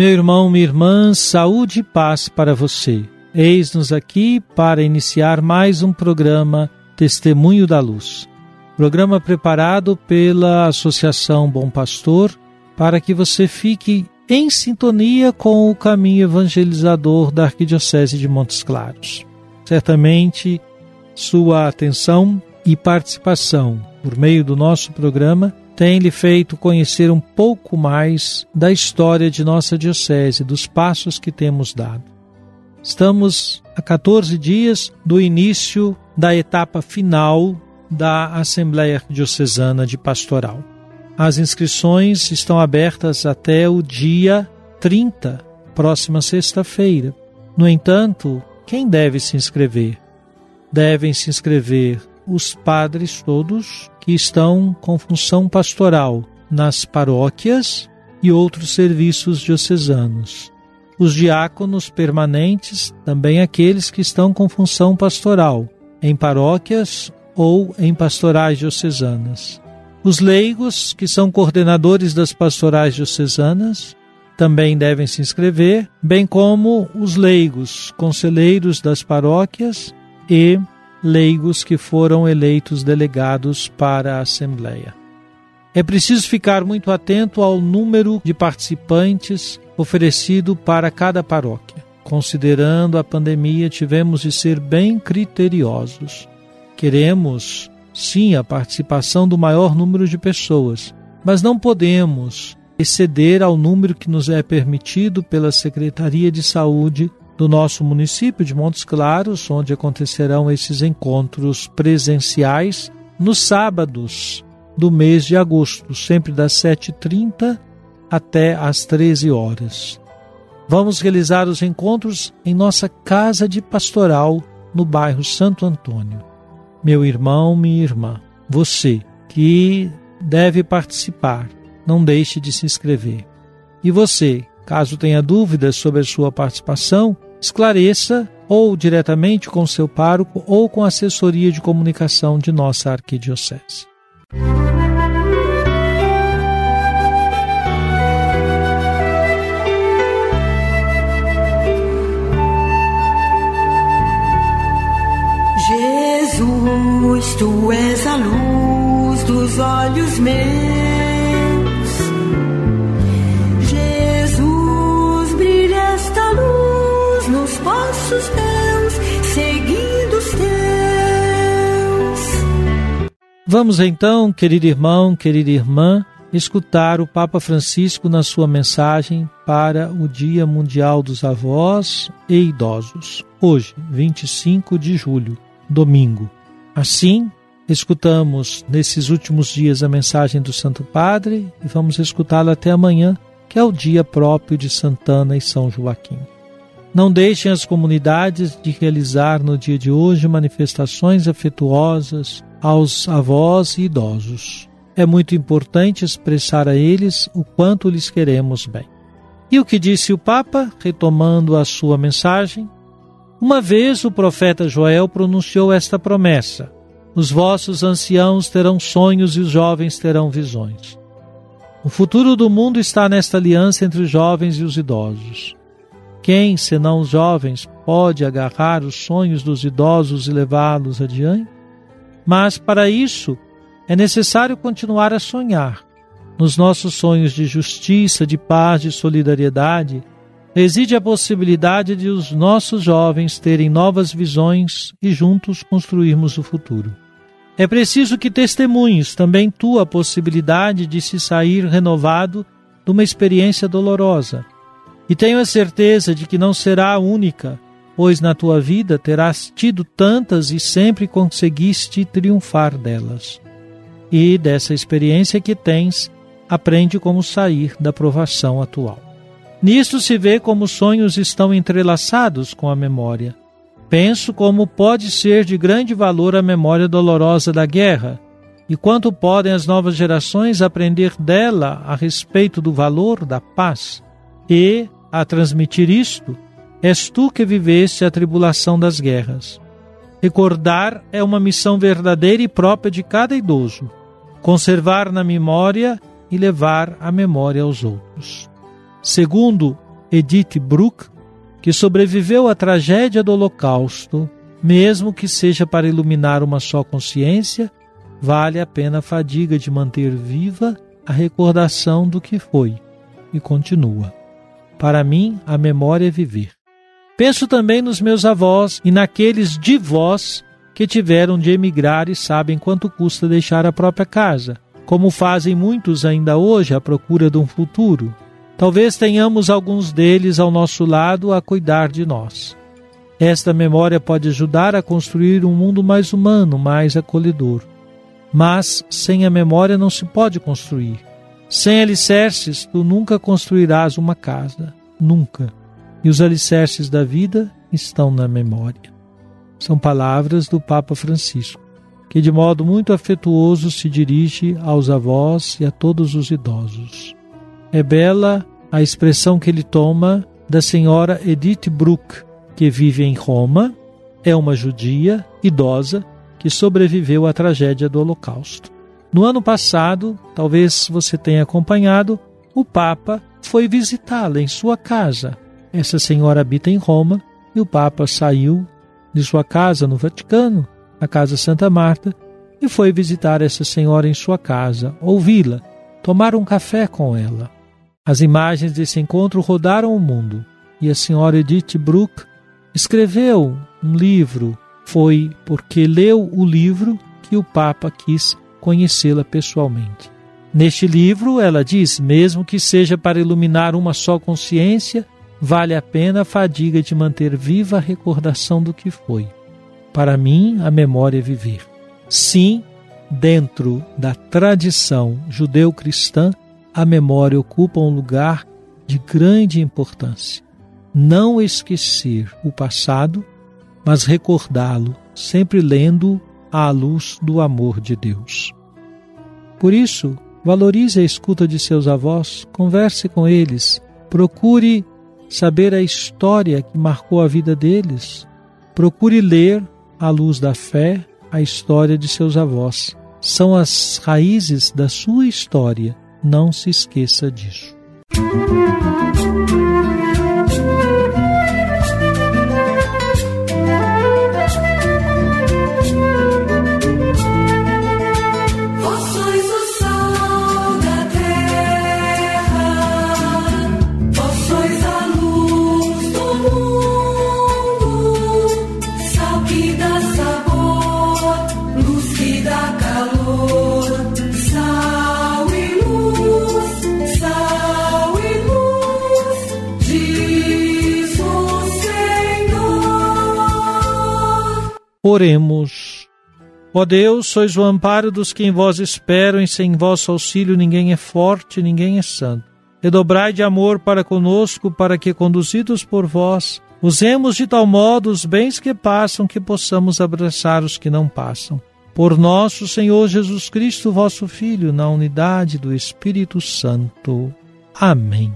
Meu irmão, minha irmã, saúde e paz para você. Eis-nos aqui para iniciar mais um programa Testemunho da Luz. Programa preparado pela Associação Bom Pastor para que você fique em sintonia com o caminho evangelizador da Arquidiocese de Montes Claros. Certamente, sua atenção e participação por meio do nosso programa tem lhe feito conhecer um pouco mais da história de nossa Diocese, dos passos que temos dado. Estamos a 14 dias do início da etapa final da Assembleia Diocesana de Pastoral. As inscrições estão abertas até o dia 30, próxima sexta-feira. No entanto, quem deve se inscrever? Devem se inscrever os padres todos que estão com função pastoral nas paróquias e outros serviços diocesanos. Os diáconos permanentes, também aqueles que estão com função pastoral em paróquias ou em pastorais diocesanas. Os leigos, que são coordenadores das pastorais diocesanas, também devem se inscrever, bem como os leigos, conselheiros das paróquias e leigos que foram eleitos delegados para a Assembleia. É preciso ficar muito atento ao número de participantes oferecido para cada paróquia. Considerando a pandemia, tivemos de ser bem criteriosos. Queremos, sim, a participação do maior número de pessoas, mas não podemos exceder ao número que nos é permitido pela Secretaria de Saúde do nosso município de Montes Claros, onde acontecerão esses encontros presenciais nos sábados do mês de agosto, sempre das 7h30 até às 13 horas. Vamos realizar os encontros em nossa casa de pastoral no bairro Santo Antônio. Meu irmão, minha irmã, você que deve participar, não deixe de se inscrever. E você, caso tenha dúvidas sobre a sua participação, esclareça ou diretamente com seu pároco ou com a assessoria de comunicação de nossa arquidiocese. Jesus, tu és a luz dos olhos meus. Seguindo os teus. Vamos então, querido irmão, querida irmã, escutar o Papa Francisco na sua mensagem para o Dia Mundial dos Avós e Idosos, hoje, 25 de julho, domingo. Assim, escutamos nesses últimos dias a mensagem do Santo Padre e vamos escutá-la até amanhã, que é o dia próprio de Santana e São Joaquim. Não deixem as comunidades de realizar no dia de hoje manifestações afetuosas aos avós e idosos. É muito importante expressar a eles o quanto lhes queremos bem. E o que disse o Papa, retomando a sua mensagem? Uma vez o profeta Joel pronunciou esta promessa: Os vossos anciãos terão sonhos e os jovens terão visões. O futuro do mundo está nesta aliança entre os jovens e os idosos. Quem, senão os jovens, pode agarrar os sonhos dos idosos e levá-los adiante? Mas para isso é necessário continuar a sonhar. nos nossos sonhos de justiça, de paz, de solidariedade, reside a possibilidade de os nossos jovens terem novas visões e juntos construirmos o futuro. É preciso que testemunhes também tu a possibilidade de se sair renovado de uma experiência dolorosa. E tenho a certeza de que não será a única, pois na tua vida terás tido tantas e sempre conseguiste triunfar delas. E dessa experiência que tens, aprende como sair da provação atual. Nisto se vê como os sonhos estão entrelaçados com a memória. Penso como pode ser de grande valor a memória dolorosa da guerra e quanto podem as novas gerações aprender dela a respeito do valor da paz. E, a transmitir isto, és tu que viveste a tribulação das guerras. Recordar é uma missão verdadeira e própria de cada idoso. Conservar na memória e levar a memória aos outros. Segundo Edith Bruck, que sobreviveu à tragédia do Holocausto, mesmo que seja para iluminar uma só consciência, vale a pena a fadiga de manter viva a recordação do que foi. E continua. Para mim, a memória é viver. Penso também nos meus avós e naqueles de vós que tiveram de emigrar e sabem quanto custa deixar a própria casa como fazem muitos ainda hoje à procura de um futuro. Talvez tenhamos alguns deles ao nosso lado a cuidar de nós. Esta memória pode ajudar a construir um mundo mais humano, mais acolhedor. Mas sem a memória não se pode construir. Sem alicerces, tu nunca construirás uma casa. Nunca. E os alicerces da vida estão na memória. São palavras do Papa Francisco que de modo muito afetuoso se dirige aos avós e a todos os idosos. É bela a expressão que ele toma da senhora Edith Bruck, que vive em Roma, é uma judia idosa que sobreviveu à tragédia do Holocausto. No ano passado, talvez você tenha acompanhado, o Papa foi visitá-la em sua casa. Essa senhora habita em Roma e o Papa saiu de sua casa no Vaticano na Casa Santa Marta, e foi visitar essa senhora em sua casa, ouvi-la, tomar um café com ela. As imagens desse encontro rodaram o mundo e a senhora Edith Bruck escreveu um livro. Foi porque leu o livro que o Papa quis conhecê-la pessoalmente. Neste livro, ela diz: mesmo que seja para iluminar uma só consciência, vale a pena a fadiga de manter viva a recordação do que foi. Para mim, a memória é viver. Sim, dentro da tradição judeu-cristã, a memória ocupa um lugar de grande importância. Não esquecer o passado, mas recordá-lo, sempre lendo à luz do amor de Deus. Por isso, valorize a escuta de seus avós, converse com eles, procure saber a história que marcou a vida deles, procure ler à luz da fé, a história de seus avós. São as raízes da sua história. Não se esqueça disso. Música Oremos. Ó Deus, sois o amparo dos que em vós esperam, e sem vosso auxílio ninguém é forte, ninguém é santo. Redobrai de amor para conosco, para que, conduzidos por vós, usemos de tal modo os bens que passam, que possamos abraçar os que não passam. Por nosso Senhor Jesus Cristo, vosso Filho, na unidade do Espírito Santo. Amém.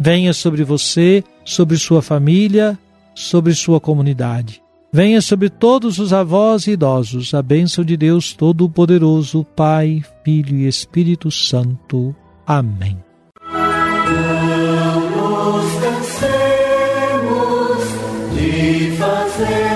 Venha sobre você, sobre sua família, sobre sua comunidade Venha sobre todos os avós e idosos a bênção de Deus Todo-Poderoso, Pai, Filho e Espírito Santo. Amém. De